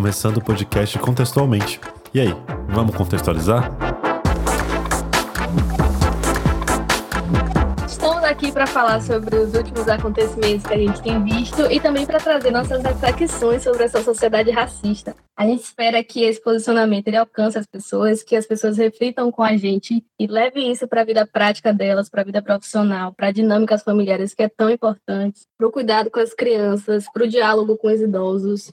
começando o podcast contextualmente. E aí, vamos contextualizar? Estamos aqui para falar sobre os últimos acontecimentos que a gente tem visto e também para trazer nossas reflexões sobre essa sociedade racista. A gente espera que esse posicionamento ele alcance as pessoas, que as pessoas reflitam com a gente e levem isso para a vida prática delas, para a vida profissional, para dinâmicas familiares que é tão importante, para o cuidado com as crianças, para o diálogo com os idosos.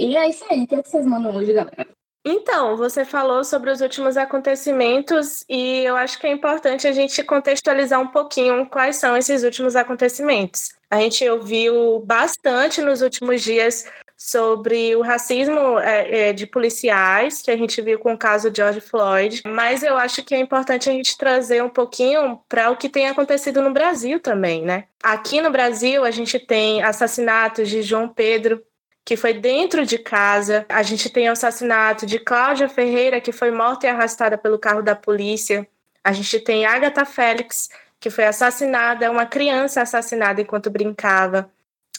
E é isso aí. O que, é que vocês mandam hoje, galera? Então, você falou sobre os últimos acontecimentos e eu acho que é importante a gente contextualizar um pouquinho quais são esses últimos acontecimentos. A gente ouviu bastante nos últimos dias sobre o racismo é, é, de policiais, que a gente viu com o caso George Floyd, mas eu acho que é importante a gente trazer um pouquinho para o que tem acontecido no Brasil também, né? Aqui no Brasil, a gente tem assassinatos de João Pedro, que foi dentro de casa. A gente tem o assassinato de Cláudia Ferreira, que foi morta e arrastada pelo carro da polícia. A gente tem Agatha Félix, que foi assassinada, uma criança assassinada enquanto brincava.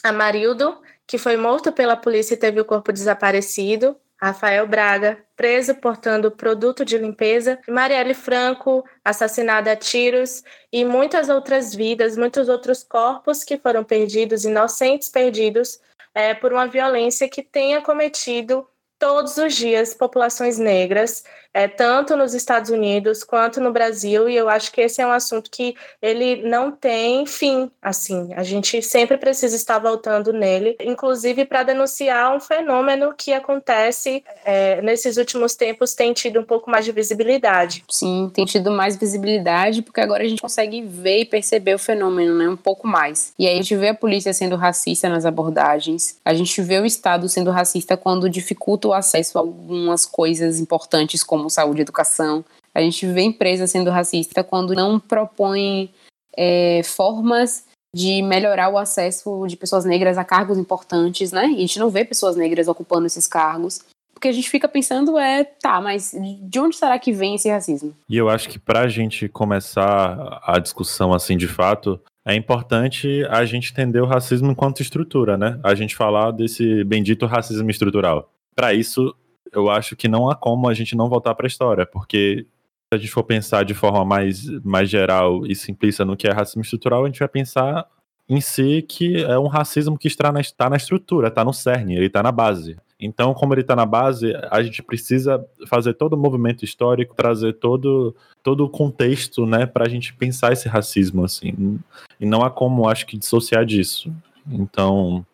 A Marildo, que foi morto pela polícia e teve o corpo desaparecido. Rafael Braga, preso portando produto de limpeza. Marielle Franco, assassinada a tiros. E muitas outras vidas, muitos outros corpos que foram perdidos, inocentes perdidos, é, por uma violência que tenha cometido todos os dias populações negras, é, tanto nos Estados Unidos quanto no Brasil, e eu acho que esse é um assunto que ele não tem fim, assim, a gente sempre precisa estar voltando nele, inclusive para denunciar um fenômeno que acontece é, nesses últimos tempos, tem tido um pouco mais de visibilidade. Sim, tem tido mais visibilidade, porque agora a gente consegue ver e perceber o fenômeno, né, um pouco mais. E aí a gente vê a polícia sendo racista nas abordagens, a gente vê o Estado sendo racista quando dificulta o acesso a algumas coisas importantes como saúde e educação. A gente vê empresas sendo racista quando não propõem é, formas de melhorar o acesso de pessoas negras a cargos importantes, né? E a gente não vê pessoas negras ocupando esses cargos. Porque a gente fica pensando é, tá, mas de onde será que vem esse racismo? E eu acho que para a gente começar a discussão assim de fato, é importante a gente entender o racismo enquanto estrutura, né? A gente falar desse bendito racismo estrutural para isso, eu acho que não há como a gente não voltar para a história, porque se a gente for pensar de forma mais, mais geral e simplista no que é racismo estrutural, a gente vai pensar em si que é um racismo que está na, está na estrutura, está no cerne, ele está na base. Então, como ele está na base, a gente precisa fazer todo o movimento histórico, trazer todo, todo o contexto, né, para a gente pensar esse racismo, assim. E não há como, acho que, dissociar disso. Então,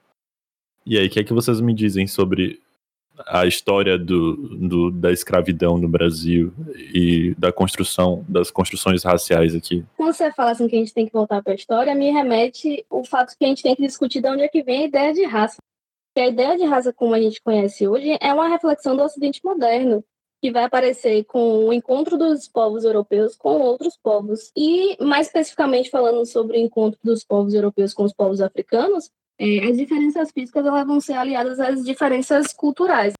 e aí, o que é que vocês me dizem sobre a história do, do, da escravidão no Brasil e da construção das construções raciais aqui. Quando você fala assim que a gente tem que voltar para a história, me remete o fato que a gente tem que discutir de onde é que vem a ideia de raça. Que a ideia de raça como a gente conhece hoje é uma reflexão do Ocidente moderno, que vai aparecer com o encontro dos povos europeus com outros povos. E, mais especificamente, falando sobre o encontro dos povos europeus com os povos africanos, é, as diferenças físicas elas vão ser aliadas às diferenças culturais.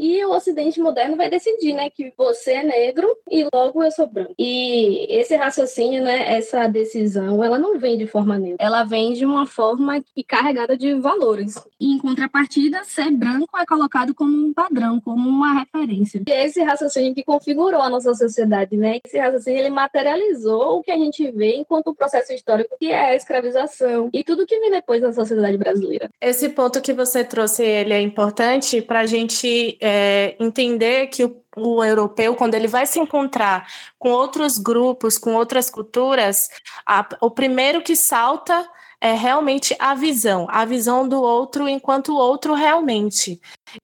E o Ocidente moderno vai decidir, né, que você é negro e logo eu sou branco. E esse raciocínio, né, essa decisão, ela não vem de forma neutra. Ela vem de uma forma que carregada de valores. E em contrapartida, ser branco é colocado como um padrão, como uma referência. E esse raciocínio que configurou a nossa sociedade, né? Esse raciocínio ele materializou o que a gente vê enquanto processo histórico que é a escravização e tudo que vem depois na sociedade brasileira. Esse ponto que você trouxe ele é importante para a gente é, é, entender que o, o, europeu, quando ele vai se encontrar com outros grupos, com outras culturas, a, o primeiro que salta é realmente a visão, a visão do outro enquanto o outro realmente.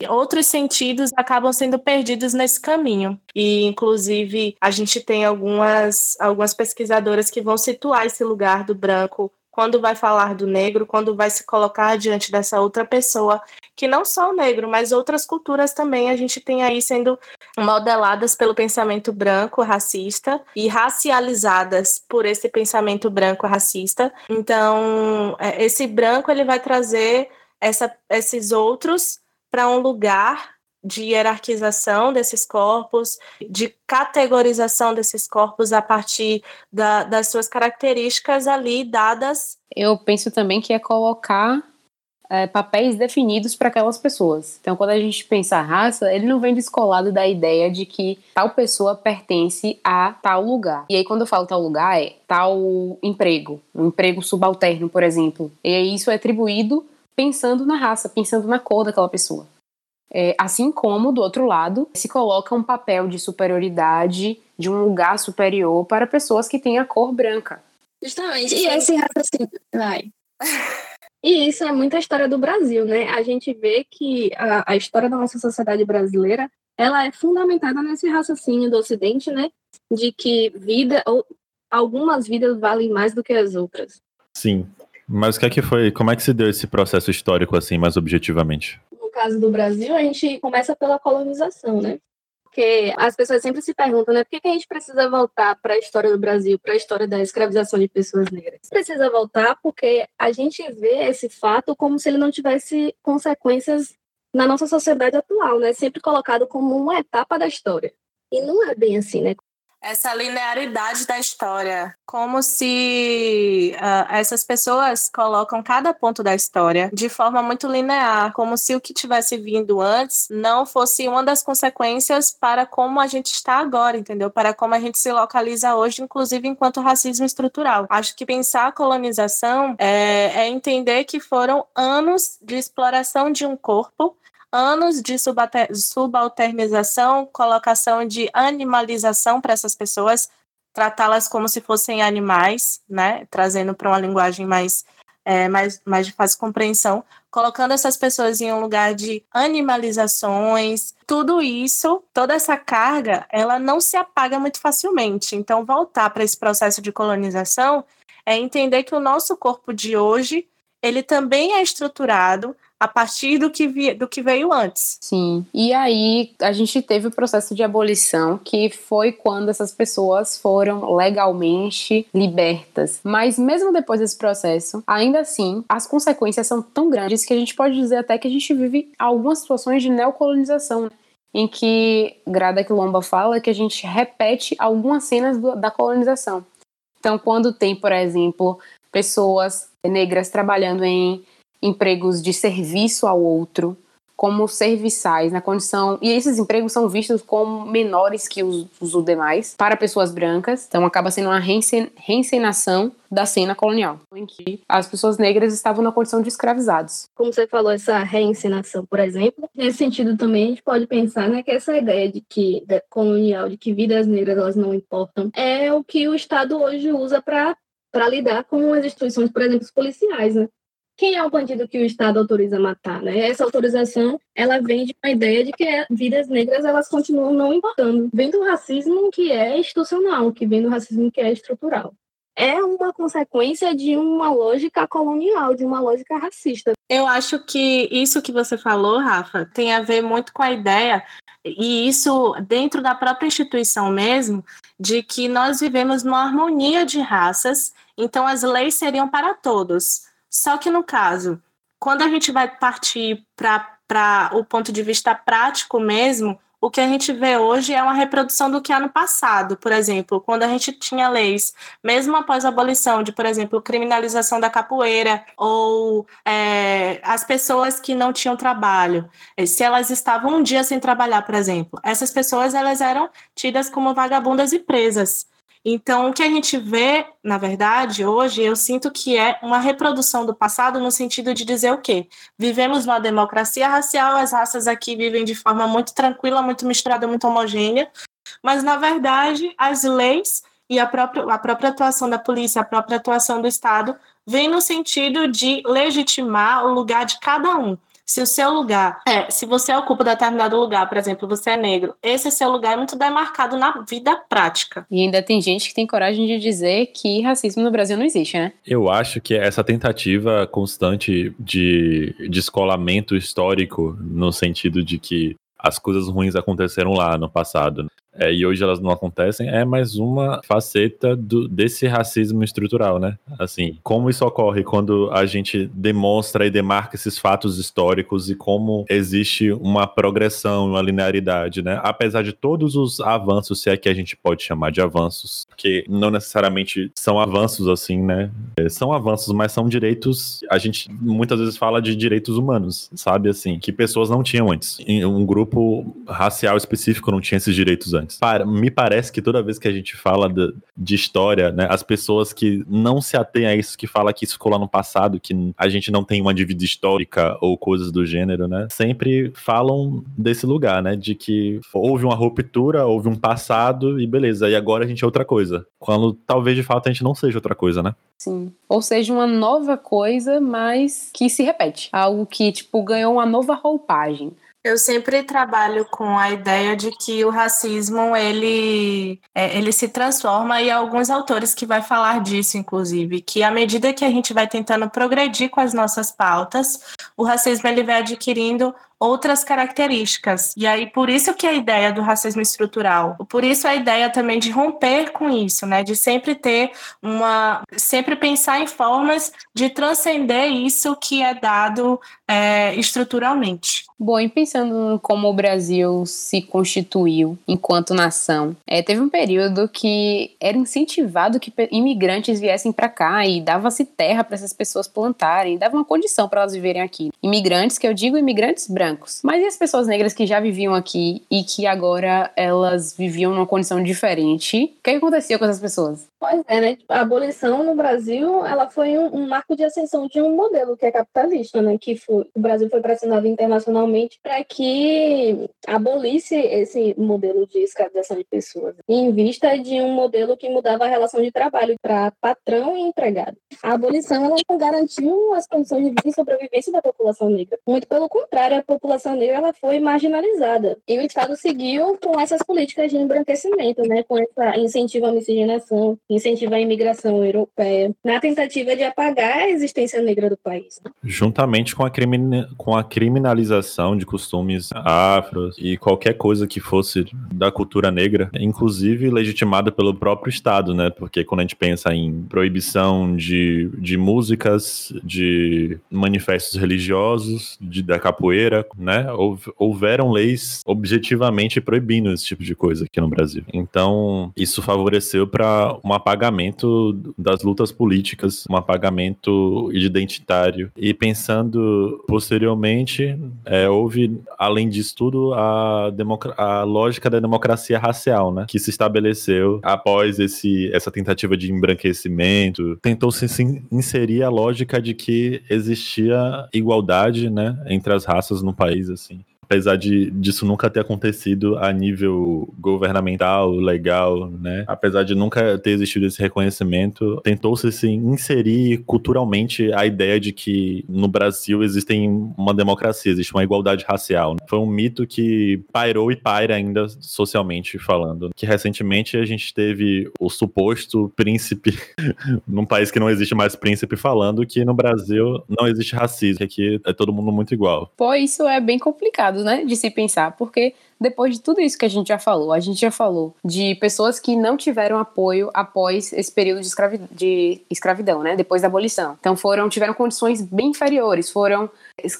Outros sentidos acabam sendo perdidos nesse caminho. E, inclusive, a gente tem algumas, algumas pesquisadoras que vão situar esse lugar do branco quando vai falar do negro, quando vai se colocar diante dessa outra pessoa, que não só o negro, mas outras culturas também a gente tem aí sendo modeladas pelo pensamento branco racista e racializadas por esse pensamento branco racista. Então, é, esse branco ele vai trazer essa, esses outros para um lugar de hierarquização desses corpos, de categorização desses corpos a partir da, das suas características ali dadas. Eu penso também que é colocar é, papéis definidos para aquelas pessoas. Então, quando a gente pensa raça, ele não vem descolado da ideia de que tal pessoa pertence a tal lugar. E aí, quando eu falo tal lugar, é tal emprego, um emprego subalterno, por exemplo. E aí, isso é atribuído pensando na raça, pensando na cor daquela pessoa. É, assim como, do outro lado, se coloca um papel de superioridade, de um lugar superior para pessoas que têm a cor branca. Justamente. E esse raciocínio. Vai. E isso é muita história do Brasil, né? A gente vê que a, a história da nossa sociedade brasileira ela é fundamentada nesse raciocínio do Ocidente, né? De que vida ou algumas vidas valem mais do que as outras. Sim. Mas o que é que foi? Como é que se deu esse processo histórico assim, mais objetivamente? Caso do Brasil, a gente começa pela colonização, né? porque as pessoas sempre se perguntam, né, por que, que a gente precisa voltar para a história do Brasil, para a história da escravização de pessoas negras? Precisa voltar porque a gente vê esse fato como se ele não tivesse consequências na nossa sociedade atual, né? Sempre colocado como uma etapa da história. E não é bem assim, né? Essa linearidade da história, como se uh, essas pessoas colocam cada ponto da história de forma muito linear, como se o que tivesse vindo antes não fosse uma das consequências para como a gente está agora, entendeu? Para como a gente se localiza hoje, inclusive enquanto racismo estrutural. Acho que pensar a colonização é, é entender que foram anos de exploração de um corpo anos de subalternização, colocação de animalização para essas pessoas, tratá-las como se fossem animais, né? Trazendo para uma linguagem mais, é, mais, mais de fácil compreensão, colocando essas pessoas em um lugar de animalizações, tudo isso, toda essa carga, ela não se apaga muito facilmente. Então, voltar para esse processo de colonização é entender que o nosso corpo de hoje ele também é estruturado a partir do que, vi, do que veio antes. Sim. E aí a gente teve o processo de abolição, que foi quando essas pessoas foram legalmente libertas. Mas mesmo depois desse processo, ainda assim, as consequências são tão grandes que a gente pode dizer até que a gente vive algumas situações de neocolonização. Né? Em que Grada Quilomba fala que a gente repete algumas cenas do, da colonização. Então, quando tem, por exemplo, pessoas negras trabalhando em empregos de serviço ao outro, como serviçais, na condição. E esses empregos são vistos como menores que os, os demais para pessoas brancas, então acaba sendo uma reencenação da cena colonial, em que as pessoas negras estavam na condição de escravizados. Como você falou, essa reencenação, por exemplo, nesse sentido também a gente pode pensar né, que essa ideia de que da colonial, de que vidas negras elas não importam, é o que o Estado hoje usa para para lidar com as instituições, por exemplo, policiais, né? Quem é o bandido que o Estado autoriza a matar, né? Essa autorização, ela vem de uma ideia de que é, vidas negras, elas continuam não importando. Vem do racismo que é institucional, que vem do racismo que é estrutural. É uma consequência de uma lógica colonial, de uma lógica racista. Eu acho que isso que você falou, Rafa, tem a ver muito com a ideia e isso dentro da própria instituição mesmo, de que nós vivemos numa harmonia de raças, então as leis seriam para todos. Só que no caso, quando a gente vai partir para o ponto de vista prático mesmo, o que a gente vê hoje é uma reprodução do que há no passado. Por exemplo, quando a gente tinha leis, mesmo após a abolição de, por exemplo, criminalização da capoeira ou é, as pessoas que não tinham trabalho, se elas estavam um dia sem trabalhar, por exemplo, essas pessoas elas eram tidas como vagabundas e presas. Então, o que a gente vê, na verdade, hoje, eu sinto que é uma reprodução do passado no sentido de dizer o quê? Vivemos numa democracia racial, as raças aqui vivem de forma muito tranquila, muito misturada, muito homogênea, mas, na verdade, as leis e a própria, a própria atuação da polícia, a própria atuação do Estado, vem no sentido de legitimar o lugar de cada um. Se o seu lugar é, se você ocupa determinado lugar, por exemplo, você é negro, esse seu lugar é muito demarcado na vida prática. E ainda tem gente que tem coragem de dizer que racismo no Brasil não existe, né? Eu acho que essa tentativa constante de descolamento histórico, no sentido de que as coisas ruins aconteceram lá no passado. é, e hoje elas não acontecem, é mais uma faceta do, desse racismo estrutural, né? Assim, como isso ocorre quando a gente demonstra e demarca esses fatos históricos e como existe uma progressão, uma linearidade, né? Apesar de todos os avanços, se é que a gente pode chamar de avanços, que não necessariamente são avanços assim, né? É, são avanços, mas são direitos. A gente muitas vezes fala de direitos humanos, sabe? Assim, que pessoas não tinham antes. Um grupo racial específico não tinha esses direitos antes. Para, me parece que toda vez que a gente fala de, de história, né? As pessoas que não se atêm a isso, que fala que isso ficou lá no passado, que a gente não tem uma dívida histórica ou coisas do gênero, né? Sempre falam desse lugar, né? De que houve uma ruptura, houve um passado e beleza, e agora a gente é outra coisa. Quando talvez de fato a gente não seja outra coisa, né? Sim. Ou seja, uma nova coisa, mas que se repete. Algo que, tipo, ganhou uma nova roupagem. Eu sempre trabalho com a ideia de que o racismo ele, é, ele se transforma e há alguns autores que vai falar disso, inclusive, que à medida que a gente vai tentando progredir com as nossas pautas, o racismo ele vai adquirindo outras características. E aí, por isso que a ideia do racismo estrutural, por isso a ideia também de romper com isso, né? De sempre ter uma. sempre pensar em formas de transcender isso que é dado é, estruturalmente. Bom, e pensando como o Brasil se constituiu enquanto nação, é, teve um período que era incentivado que imigrantes viessem para cá e dava-se terra para essas pessoas plantarem, dava uma condição para elas viverem aqui. Imigrantes, que eu digo imigrantes brancos brancos. Mas e as pessoas negras que já viviam aqui e que agora elas viviam numa condição diferente? O que, acontecia com essas pessoas? Pois é, né? A abolição no Brasil, ela foi um, um, marco de ascensão de um modelo que é capitalista, né? Que foi, o Brasil foi pressionado internacionalmente para que abolisse esse modelo de escravização de pessoas, em vista de um modelo que mudava a relação de trabalho para patrão e empregado. A abolição ela não garantiu as condições de vida e sobrevivência da população negra. Muito pelo contrário, a população negra ela foi marginalizada. E o Estado seguiu com essas políticas de embranquecimento, né? Com essa incentivo à miscigenação, incentivar a imigração europeia, na tentativa de apagar a existência negra do país. Juntamente com a, crimin... com a criminalização de costumes afros e qualquer coisa que fosse da cultura negra, inclusive legitimada pelo próprio Estado, né? Porque quando a gente pensa em proibição de, de músicas, de manifestos religiosos, de, da capoeira, né? Houveram leis objetivamente proibindo esse tipo de coisa aqui no Brasil. Então, isso favoreceu para uma apagamento das lutas políticas, um apagamento identitário. E pensando posteriormente, é, houve, além disso tudo, a, a lógica da democracia racial, né? Que se estabeleceu após esse, essa tentativa de embranquecimento. Tentou-se inserir a lógica de que existia igualdade, né? Entre as raças no país, assim apesar de disso nunca ter acontecido a nível governamental, legal, né? Apesar de nunca ter existido esse reconhecimento, tentou-se se inserir culturalmente a ideia de que no Brasil existem uma democracia, existe uma igualdade racial. Né? Foi um mito que pairou e paira ainda socialmente falando. Que recentemente a gente teve o suposto príncipe num país que não existe mais príncipe falando que no Brasil não existe racismo, que aqui é todo mundo muito igual. Pô, isso é bem complicado né, de se pensar, porque depois de tudo isso que a gente já falou, a gente já falou de pessoas que não tiveram apoio após esse período de, escravi de escravidão, né, depois da abolição. Então foram tiveram condições bem inferiores, foram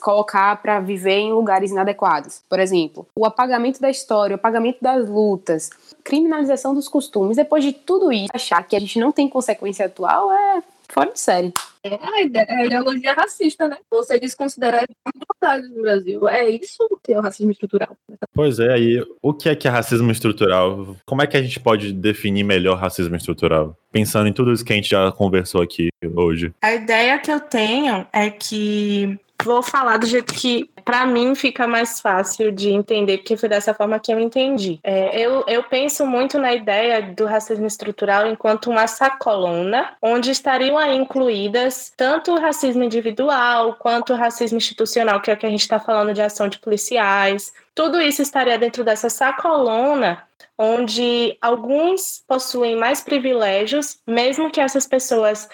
colocar para viver em lugares inadequados. Por exemplo, o apagamento da história, o apagamento das lutas, criminalização dos costumes. Depois de tudo isso, achar que a gente não tem consequência atual é fora de série. É a ideologia racista, né? Você desconsiderar a igualdade no Brasil. É isso que é o racismo estrutural. Pois é, aí o que é que é racismo estrutural? Como é que a gente pode definir melhor racismo estrutural? Pensando em tudo isso que a gente já conversou aqui hoje. A ideia que eu tenho é que vou falar do jeito que para mim fica mais fácil de entender, porque foi dessa forma que eu entendi. É, eu, eu penso muito na ideia do racismo estrutural enquanto uma sacolona, onde estariam aí incluídas tanto o racismo individual quanto o racismo institucional, que é o que a gente está falando de ação de policiais. Tudo isso estaria dentro dessa sacolona onde alguns possuem mais privilégios, mesmo que essas pessoas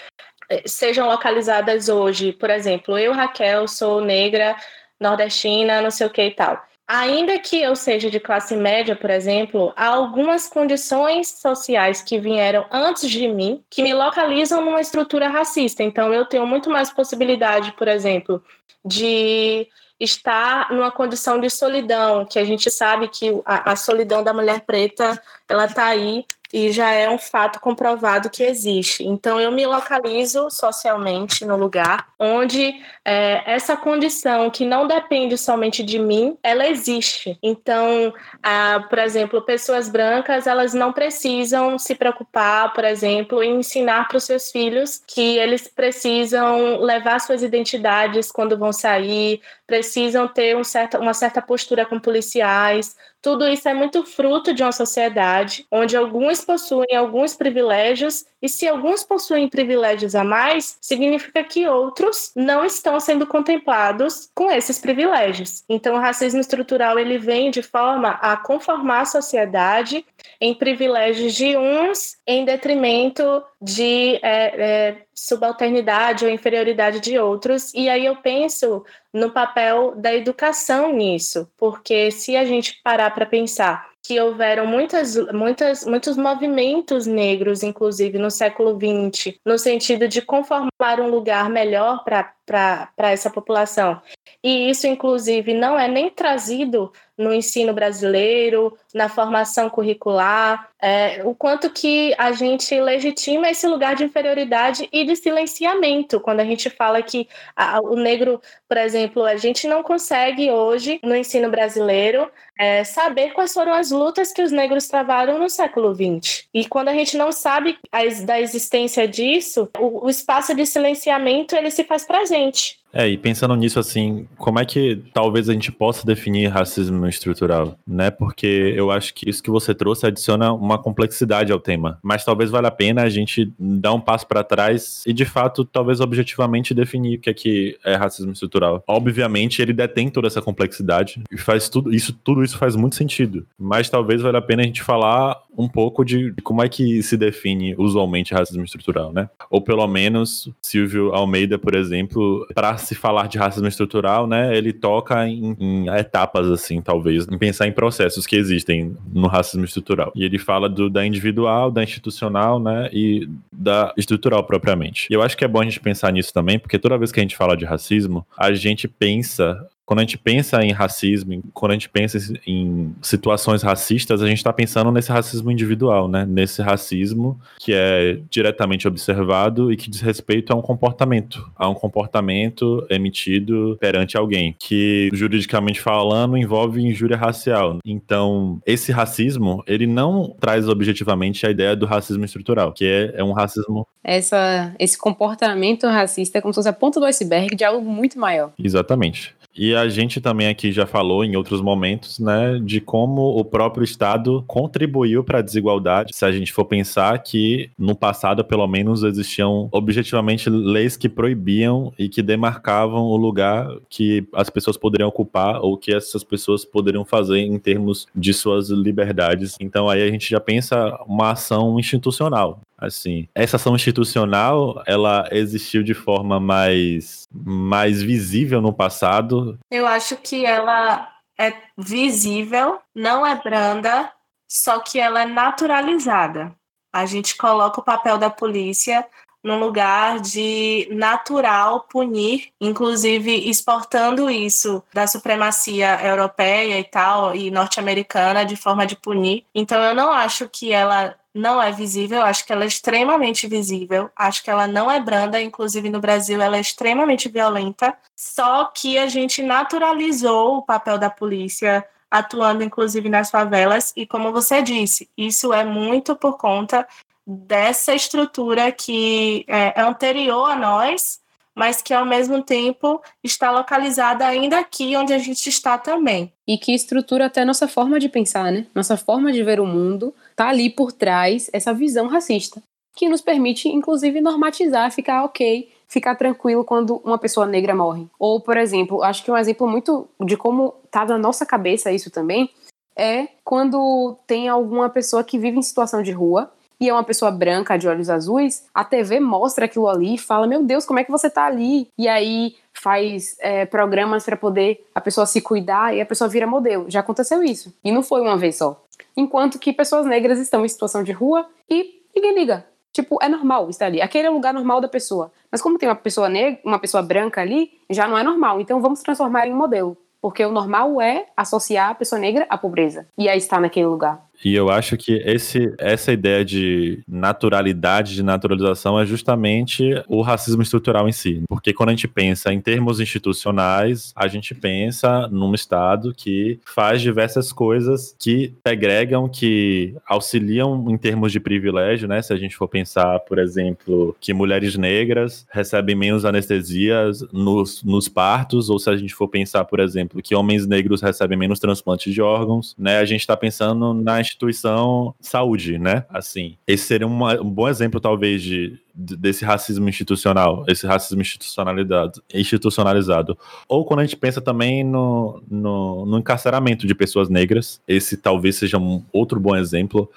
eh, sejam localizadas hoje, por exemplo, eu, Raquel, sou negra, nordestina, não sei o que e tal. ainda que eu seja de classe média, por exemplo, há algumas condições sociais que vieram antes de mim que me localizam numa estrutura racista. Então, eu tenho muito mais possibilidade, por exemplo, de estar numa condição de solidão, que a gente sabe que a, a solidão da mulher preta ela está aí e já é um fato comprovado que existe. Então, eu me localizo socialmente no lugar onde é, essa condição que não depende somente de mim, ela existe. Então, ah, por exemplo, pessoas brancas, elas não precisam se preocupar, por exemplo, em ensinar para os seus filhos que eles precisam levar suas identidades quando vão sair, precisam ter um uma certa postura com policiais, tudo isso é muito fruto de uma sociedade onde alguns possuem alguns privilégios, e se alguns possuem privilégios a mais, significa que outros não estão sendo contemplados com esses privilégios. Então, o racismo estrutural ele vem de forma a conformar a sociedade em privilégios de uns em detrimento de é, é, subalternidade ou inferioridade de outros. E aí eu penso no papel da educação nisso, porque se a gente parar para pensar que houveram muitas, muitas, muitos movimentos negros, inclusive no século XX, no sentido de conformar um lugar melhor para essa população. E isso, inclusive, não é nem trazido no ensino brasileiro, na formação curricular, é, o quanto que a gente legitima esse lugar de inferioridade e de silenciamento. Quando a gente fala que a, o negro, por exemplo, a gente não consegue hoje, no ensino brasileiro, é, saber quais foram as lutas que os negros travaram no século XX. E quando a gente não sabe as, da existência disso, o, o espaço de silenciamento ele se faz presente. É, e pensando nisso, assim, como é que talvez a gente possa definir racismo estrutural, né? Porque eu acho que isso que você trouxe adiciona uma complexidade ao tema. Mas talvez valha a pena a gente dar um passo para trás e, de fato, talvez objetivamente definir o que é que é racismo estrutural. Obviamente, ele detém toda essa complexidade e faz tudo isso, tudo isso faz muito sentido. Mas talvez valha a pena a gente falar um pouco de como é que se define usualmente racismo estrutural, né? Ou pelo menos Silvio Almeida, por exemplo, para se falar de racismo estrutural, né, ele toca em, em, etapas assim, talvez, em pensar em processos que existem no racismo estrutural. E ele fala do da individual, da institucional, né, e da estrutural propriamente. E eu acho que é bom a gente pensar nisso também, porque toda vez que a gente fala de racismo, a gente pensa quando a gente pensa em racismo, quando a gente pensa em situações racistas, a gente está pensando nesse racismo individual, né? Nesse racismo que é diretamente observado e que diz respeito a um comportamento, a um comportamento emitido perante alguém, que juridicamente falando envolve injúria racial. Então, esse racismo, ele não traz objetivamente a ideia do racismo estrutural, que é, é um racismo. Essa, esse comportamento racista é como se fosse a ponta do iceberg de algo muito maior. Exatamente. E a gente também aqui já falou em outros momentos, né, de como o próprio Estado contribuiu para a desigualdade. Se a gente for pensar que no passado, pelo menos, existiam objetivamente leis que proibiam e que demarcavam o lugar que as pessoas poderiam ocupar ou que essas pessoas poderiam fazer em termos de suas liberdades. Então aí a gente já pensa uma ação institucional. Assim, essa ação institucional, ela existiu de forma mais, mais visível no passado. Eu acho que ela é visível, não é branda, só que ela é naturalizada. A gente coloca o papel da polícia num lugar de natural punir, inclusive exportando isso da supremacia europeia e tal, e norte-americana de forma de punir. Então eu não acho que ela não é visível, acho que ela é extremamente visível, acho que ela não é branda, inclusive no Brasil ela é extremamente violenta, só que a gente naturalizou o papel da polícia atuando inclusive nas favelas e como você disse, isso é muito por conta dessa estrutura que é, é anterior a nós, mas que ao mesmo tempo está localizada ainda aqui onde a gente está também. E que estrutura até nossa forma de pensar, né? Nossa forma de ver o mundo tá ali por trás essa visão racista, que nos permite inclusive normatizar, ficar ok, ficar tranquilo quando uma pessoa negra morre. Ou, por exemplo, acho que um exemplo muito de como tá na nossa cabeça isso também é quando tem alguma pessoa que vive em situação de rua e é uma pessoa branca de olhos azuis, a TV mostra aquilo ali e fala: Meu Deus, como é que você tá ali? E aí faz é, programas para poder a pessoa se cuidar e a pessoa vira modelo. Já aconteceu isso. E não foi uma vez só. Enquanto que pessoas negras estão em situação de rua e ninguém liga. Tipo, é normal estar ali. Aquele é o lugar normal da pessoa. Mas como tem uma pessoa negra, uma pessoa branca ali, já não é normal. Então vamos transformar em modelo. Porque o normal é associar a pessoa negra à pobreza. E aí estar naquele lugar. E eu acho que esse, essa ideia de naturalidade, de naturalização, é justamente o racismo estrutural em si. Porque quando a gente pensa em termos institucionais, a gente pensa num Estado que faz diversas coisas que segregam, que auxiliam em termos de privilégio, né? Se a gente for pensar, por exemplo, que mulheres negras recebem menos anestesias nos, nos partos, ou se a gente for pensar, por exemplo, que homens negros recebem menos transplantes de órgãos, né? A gente está pensando na instituição saúde, né? Assim, esse seria uma, um bom exemplo, talvez, de, desse racismo institucional, esse racismo institucionalizado, institucionalizado. Ou quando a gente pensa também no, no, no encarceramento de pessoas negras, esse talvez seja um outro bom exemplo,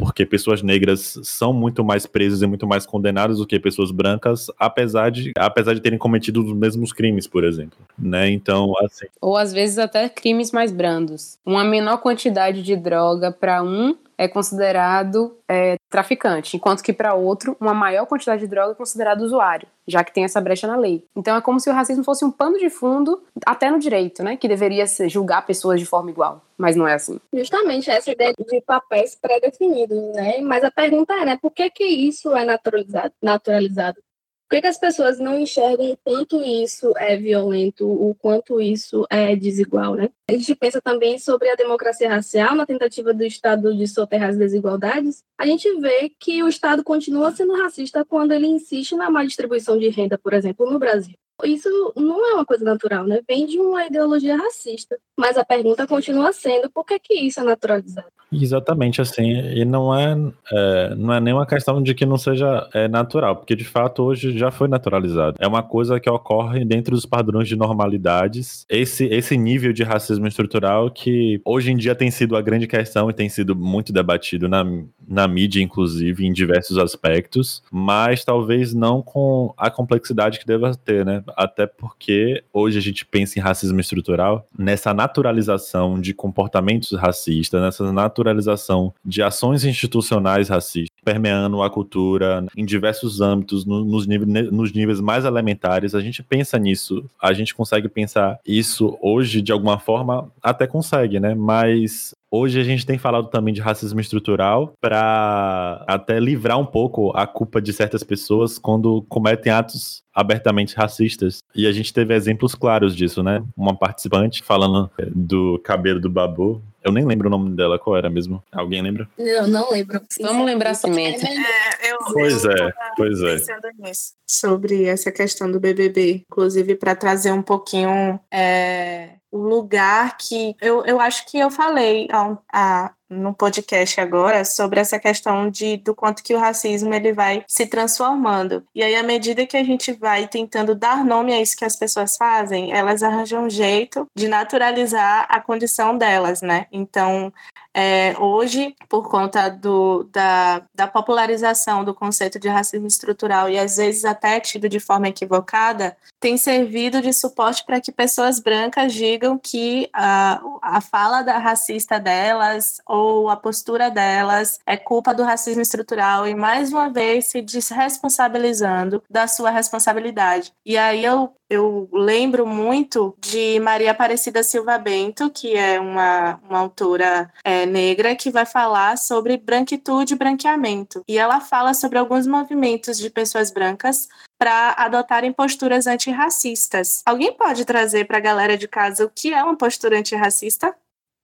porque pessoas negras são muito mais presas e muito mais condenadas do que pessoas brancas, apesar de, apesar de terem cometido os mesmos crimes, por exemplo, né? Então, assim. Ou às vezes até crimes mais brandos. Uma menor quantidade de droga para um é considerado é, traficante, enquanto que para outro, uma maior quantidade de droga é considerado usuário, já que tem essa brecha na lei. Então é como se o racismo fosse um pano de fundo, até no direito, né? Que deveria julgar pessoas de forma igual, mas não é assim. Justamente essa ideia de papéis pré-definidos, né? Mas a pergunta é, né? Por que que isso é naturalizado? naturalizado? Por que, que, as pessoas não enxergam o quanto isso é violento, o quanto isso é desigual, né? A gente pensa também sobre a democracia racial, na tentativa do Estado de soterrar as desigualdades. A gente vê que o Estado continua sendo racista quando ele insiste na má distribuição de renda, por exemplo, no Brasil. Isso não é uma coisa natural, né? Vem de uma ideologia racista. Mas a pergunta continua sendo por que, que isso é naturalizado? Exatamente assim, e não é, é não é nenhuma questão de que não seja é, natural, porque de fato hoje já foi naturalizado. É uma coisa que ocorre dentro dos padrões de normalidades. Esse, esse nível de racismo estrutural que hoje em dia tem sido a grande questão e tem sido muito debatido na, na mídia, inclusive, em diversos aspectos, mas talvez não com a complexidade que deva ter, né? Até porque hoje a gente pensa em racismo estrutural nessa naturalização de comportamentos racistas, nessa naturalização de ações institucionais racistas, permeando a cultura em diversos âmbitos, no, nos, nos níveis mais elementares. A gente pensa nisso, a gente consegue pensar isso hoje de alguma forma, até consegue, né? Mas Hoje a gente tem falado também de racismo estrutural para até livrar um pouco a culpa de certas pessoas quando cometem atos abertamente racistas. E a gente teve exemplos claros disso, né? Uma participante falando do cabelo do babu, eu nem lembro o nome dela, qual era mesmo? Alguém lembra? Eu não lembro. Vamos lembrar somente. É, eu, pois eu é, pois é. Nisso, sobre essa questão do BBB, inclusive para trazer um pouquinho é, o lugar que eu, eu acho que eu falei a, a, no podcast agora sobre essa questão de do quanto que o racismo ele vai se transformando. E aí à medida que a gente vai tentando dar nome a isso que as pessoas fazem, elas arranjam um jeito de naturalizar a condição delas, né? Então, é, hoje, por conta do, da, da popularização do conceito de racismo estrutural e às vezes até tido de forma equivocada, tem servido de suporte para que pessoas brancas digam que a, a fala da racista delas a postura delas é culpa do racismo estrutural e mais uma vez se desresponsabilizando da sua responsabilidade. E aí eu eu lembro muito de Maria Aparecida Silva Bento, que é uma, uma autora é, negra, que vai falar sobre branquitude e branqueamento. E ela fala sobre alguns movimentos de pessoas brancas para adotarem posturas antirracistas. Alguém pode trazer para a galera de casa o que é uma postura antirracista?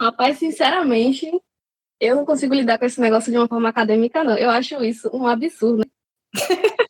Rapaz, sinceramente, eu não consigo lidar com esse negócio de uma forma acadêmica, não. Eu acho isso um absurdo.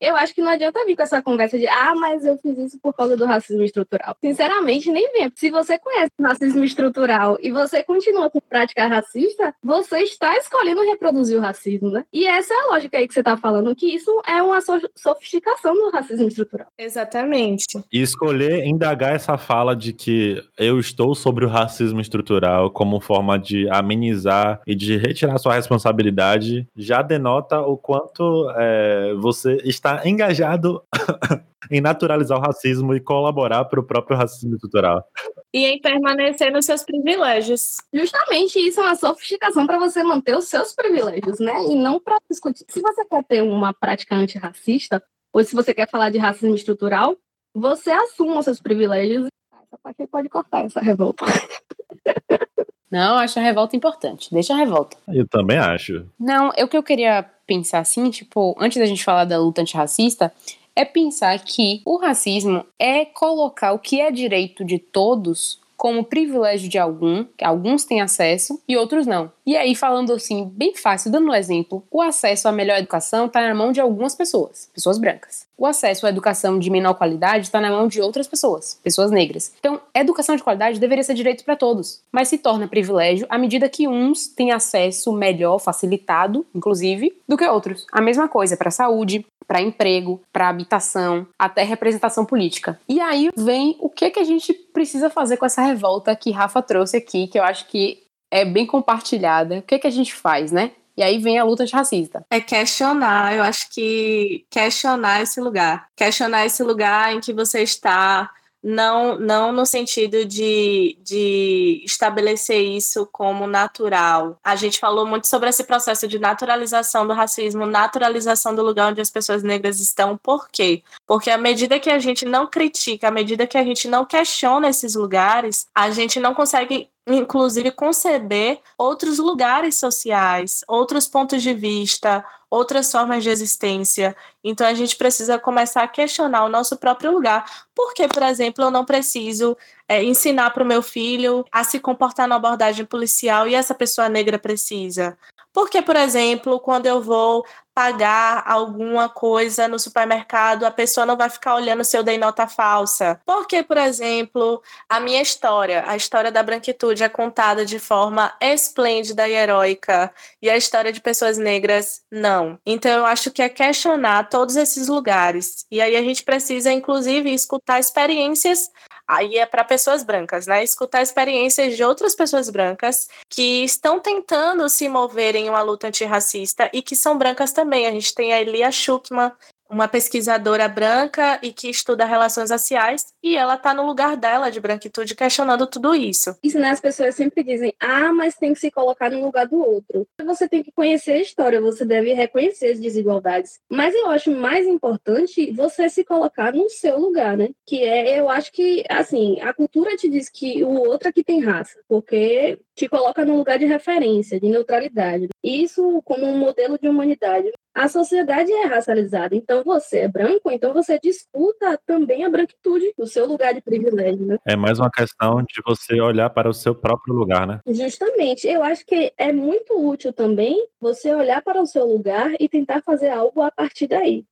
eu acho que não adianta vir com essa conversa de ah, mas eu fiz isso por causa do racismo estrutural. Sinceramente, nem vem. Se você conhece o racismo estrutural e você continua com prática racista, você está escolhendo reproduzir o racismo, né? E essa é a lógica aí que você está falando, que isso é uma sofisticação do racismo estrutural. Exatamente. E escolher indagar essa fala de que eu estou sobre o racismo estrutural como forma de amenizar e de retirar sua responsabilidade já denota o quanto é, você está engajado em naturalizar o racismo e colaborar para o próprio racismo estrutural. E em permanecer nos seus privilégios. Justamente isso é uma sofisticação para você manter os seus privilégios, né? E não para discutir. Se você quer ter uma prática antirracista, ou se você quer falar de racismo estrutural, você assuma os seus privilégios. Essa parte pode cortar essa revolta. Não, acho a revolta importante. Deixa a revolta. Eu também acho. Não, é o que eu queria pensar assim, tipo, antes da gente falar da luta antirracista, é pensar que o racismo é colocar o que é direito de todos como privilégio de algum, que alguns têm acesso e outros não. E aí, falando assim, bem fácil, dando um exemplo, o acesso à melhor educação está na mão de algumas pessoas, pessoas brancas. O acesso à educação de menor qualidade está na mão de outras pessoas, pessoas negras. Então, educação de qualidade deveria ser direito para todos, mas se torna privilégio à medida que uns têm acesso melhor, facilitado, inclusive, do que outros. A mesma coisa para saúde, para emprego, para habitação, até representação política. E aí vem o que, que a gente precisa fazer com essa revolta que Rafa trouxe aqui, que eu acho que é bem compartilhada. O que, que a gente faz, né? E aí vem a luta racista. É questionar, eu acho que questionar esse lugar. Questionar esse lugar em que você está, não, não no sentido de, de estabelecer isso como natural. A gente falou muito sobre esse processo de naturalização do racismo, naturalização do lugar onde as pessoas negras estão. Por quê? Porque à medida que a gente não critica, à medida que a gente não questiona esses lugares, a gente não consegue inclusive conceber outros lugares sociais, outros pontos de vista, outras formas de existência. Então a gente precisa começar a questionar o nosso próprio lugar. Porque, por exemplo, eu não preciso é, ensinar para o meu filho a se comportar na abordagem policial e essa pessoa negra precisa? Porque, por exemplo, quando eu vou pagar alguma coisa no supermercado, a pessoa não vai ficar olhando se eu dei nota falsa. Porque, por exemplo, a minha história, a história da branquitude é contada de forma esplêndida e heróica, e a história de pessoas negras não. Então, eu acho que é questionar todos esses lugares. E aí a gente precisa, inclusive, escutar experiências aí é para pessoas brancas, né? Escutar experiências de outras pessoas brancas que estão tentando se mover em uma luta antirracista e que são brancas também. A gente tem a Elia Schuckman, uma pesquisadora branca e que estuda relações raciais, e ela está no lugar dela de branquitude questionando tudo isso. Isso, né? As pessoas sempre dizem, ah, mas tem que se colocar no lugar do outro. Você tem que conhecer a história, você deve reconhecer as desigualdades. Mas eu acho mais importante você se colocar no seu lugar, né? Que é, eu acho que, assim, a cultura te diz que o outro é que tem raça, porque te coloca no lugar de referência, de neutralidade. Isso como um modelo de humanidade a sociedade é racializada. Então você é branco, então você disputa também a branquitude, o seu lugar de privilégio, né? É mais uma questão de você olhar para o seu próprio lugar, né? Justamente. Eu acho que é muito útil também você olhar para o seu lugar e tentar fazer algo a partir daí.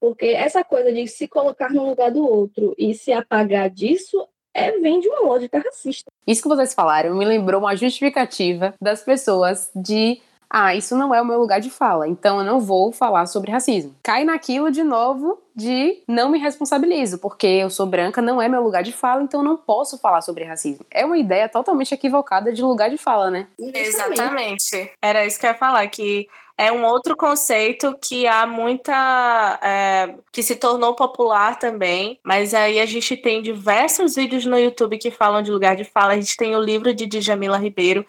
Porque essa coisa de se colocar no lugar do outro e se apagar disso é, vem de uma lógica racista. Isso que vocês falaram me lembrou uma justificativa das pessoas de ah, isso não é o meu lugar de fala, então eu não vou falar sobre racismo. Cai naquilo de novo de não me responsabilizo, porque eu sou branca, não é meu lugar de fala, então eu não posso falar sobre racismo. É uma ideia totalmente equivocada de lugar de fala, né? Exatamente. Era isso que eu ia falar, que é um outro conceito que há muita. É, que se tornou popular também, mas aí a gente tem diversos vídeos no YouTube que falam de lugar de fala. A gente tem o livro de Djamila Ribeiro,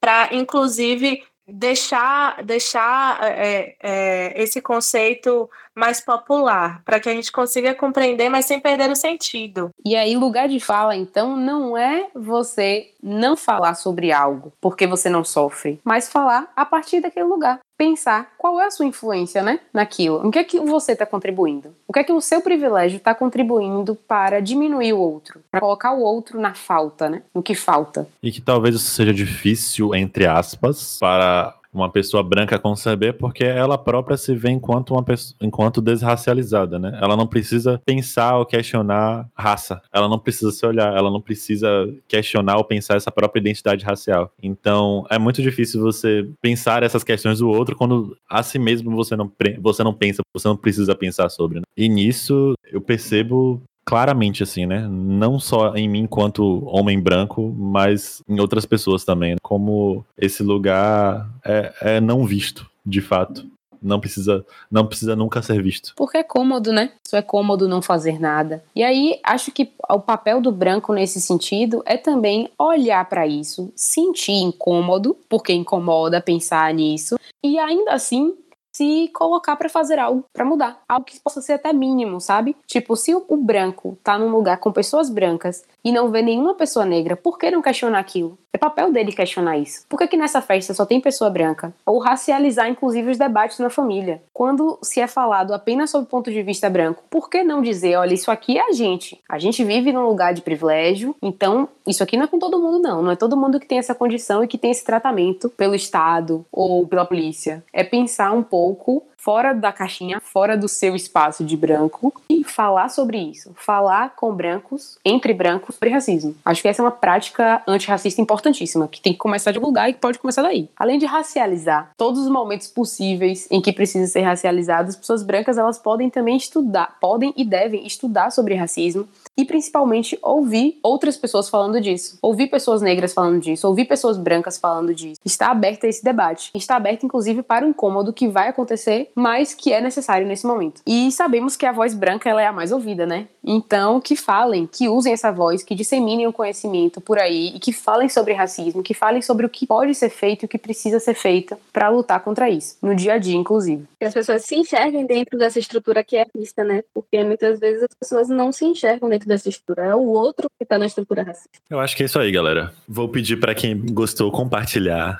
para inclusive deixar, deixar é, é, esse conceito mais popular, para que a gente consiga compreender, mas sem perder o sentido. E aí, lugar de fala, então, não é você não falar sobre algo porque você não sofre, mas falar a partir daquele lugar. Pensar qual é a sua influência, né, naquilo. O que é que você está contribuindo? O que é que o seu privilégio está contribuindo para diminuir o outro, para colocar o outro na falta, né, no que falta. E que talvez isso seja difícil, entre aspas, para uma pessoa branca conceber, porque ela própria se vê enquanto uma pessoa, enquanto desracializada, né? Ela não precisa pensar ou questionar raça. Ela não precisa se olhar, ela não precisa questionar ou pensar essa própria identidade racial. Então, é muito difícil você pensar essas questões do outro quando a si mesmo você não, você não pensa, você não precisa pensar sobre. Né? E nisso eu percebo claramente, assim, né? Não só em mim enquanto homem branco, mas em outras pessoas também. Né? Como esse lugar é, é não visto, de fato não precisa não precisa nunca ser visto. Porque é cômodo, né? Isso é cômodo não fazer nada. E aí acho que o papel do branco nesse sentido é também olhar para isso, sentir incômodo, porque incomoda pensar nisso, e ainda assim se colocar para fazer algo para mudar, algo que possa ser até mínimo, sabe? Tipo, se o, branco tá num lugar com pessoas brancas e não vê nenhuma pessoa negra, por que não questionar aquilo? É papel dele questionar isso. Por que, que nessa festa só tem pessoa branca? Ou racializar, inclusive, os debates na família. Quando se é falado apenas sob o ponto de vista branco, por que não dizer, olha, isso aqui é a gente. A gente vive num lugar de privilégio, então isso aqui não é com todo mundo, não. Não é todo mundo que tem essa condição e que tem esse tratamento pelo Estado ou pela polícia. É pensar um pouco fora da caixinha, fora do seu espaço de branco e falar sobre isso. Falar com brancos, entre brancos, sobre racismo. Acho que essa é uma prática antirracista importantíssima, que tem que começar de algum lugar e que pode começar daí. Além de racializar todos os momentos possíveis em que precisa ser racializado, as pessoas brancas elas podem também estudar, podem e devem estudar sobre racismo e principalmente ouvir outras pessoas falando disso. Ouvir pessoas negras falando disso, ouvir pessoas brancas falando disso. Está aberto a esse debate. Está aberto, inclusive, para o incômodo que vai acontecer, mas que é necessário nesse momento. E sabemos que a voz branca ela é a mais ouvida, né? Então, que falem, que usem essa voz, que disseminem o conhecimento por aí e que falem sobre racismo, que falem sobre o que pode ser feito e o que precisa ser feito para lutar contra isso, no dia a dia, inclusive. Que as pessoas se enxerguem dentro dessa estrutura que é vista, né? Porque muitas vezes as pessoas não se enxergam dentro dessa estrutura, é o outro que tá na estrutura racista. Eu acho que é isso aí, galera. Vou pedir para quem gostou compartilhar.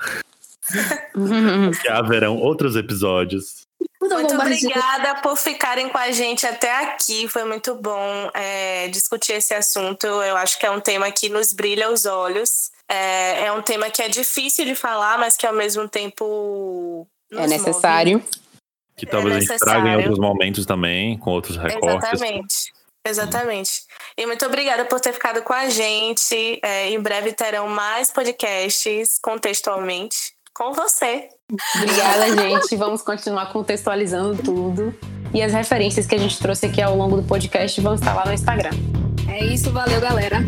que haverão outros episódios muito, muito obrigada por ficarem com a gente até aqui. Foi muito bom é, discutir esse assunto. Eu acho que é um tema que nos brilha os olhos. É, é um tema que é difícil de falar, mas que ao mesmo tempo é necessário. Move. Que talvez é a gente traga em outros momentos também, com outros recortes. Exatamente. Exatamente. E muito obrigada por ter ficado com a gente. É, em breve terão mais podcasts contextualmente com você. Obrigada, gente. Vamos continuar contextualizando tudo. E as referências que a gente trouxe aqui ao longo do podcast vão estar lá no Instagram. É isso, valeu, galera.